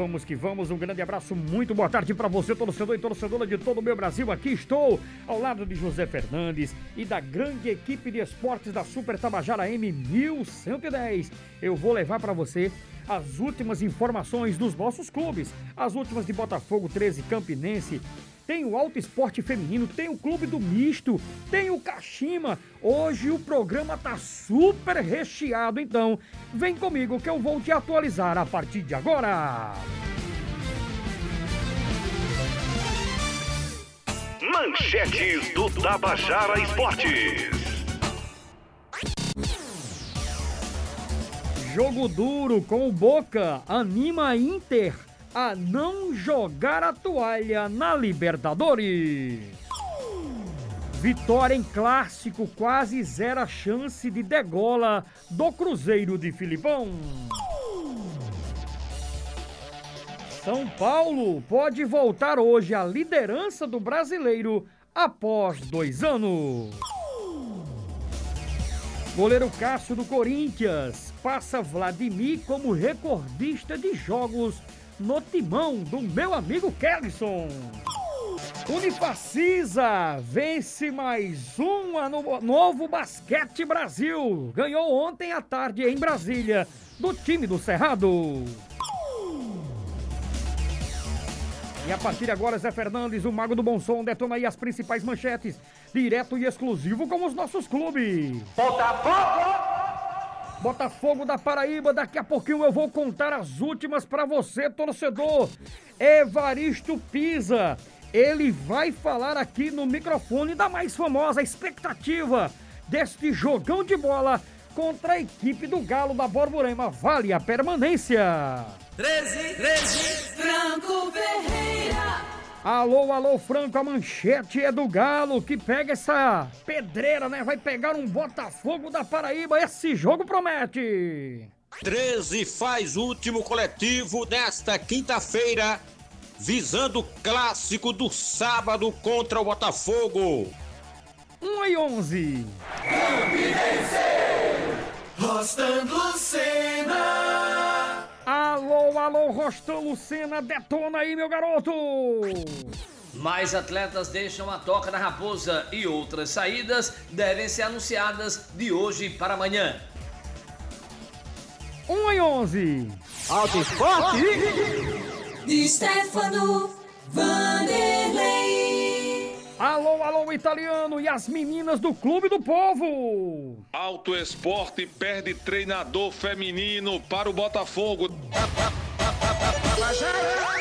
vamos que vamos. Um grande abraço, muito boa tarde para você, torcedor e torcedora de todo o meu Brasil. Aqui estou ao lado de José Fernandes e da grande equipe de esportes da Super Tabajara M1110. Eu vou levar para você as últimas informações dos nossos clubes, as últimas de Botafogo 13, Campinense, tem o Alto Esporte Feminino, tem o Clube do Misto, tem o Kashima. Hoje o programa tá super recheado, então vem comigo que eu vou te atualizar a partir de agora. Manchetes do Tabajara Esportes. Jogo duro com o Boca anima Inter a não jogar a toalha na Libertadores. Vitória em clássico quase zero a chance de degola do Cruzeiro de Filipão. São Paulo pode voltar hoje à liderança do brasileiro após dois anos. Goleiro Cássio do Corinthians passa Vladimir como recordista de jogos no timão do meu amigo Kellison. Unifacisa vence mais um no novo Basquete Brasil. Ganhou ontem à tarde em Brasília do time do Cerrado. E a partir de agora, Zé Fernandes, o Mago do Bom Som, detona aí as principais manchetes, direto e exclusivo com os nossos clubes. Botafogo! Botafogo da Paraíba, daqui a pouquinho eu vou contar as últimas para você, torcedor. Evaristo Pisa, ele vai falar aqui no microfone da mais famosa expectativa deste jogão de bola contra a equipe do Galo da Borborema. Vale a permanência. 13, 13, Franco Ferreira. Alô, alô, Franco, a manchete é do Galo que pega essa pedreira, né? Vai pegar um Botafogo da Paraíba. Esse jogo promete. 13 faz último coletivo desta quinta-feira, visando o clássico do sábado contra o Botafogo. 1 e 11. Campinense, Rostando Alô, Rostão Lucena, detona aí, meu garoto! Mais atletas deixam a Toca da Raposa e outras saídas devem ser anunciadas de hoje para amanhã. 1 e 11. Alto Esporte! De Stefano Vanderlei. Alô, alô, italiano e as meninas do Clube do Povo. Alto Esporte perde treinador feminino para o Botafogo. Tabajara.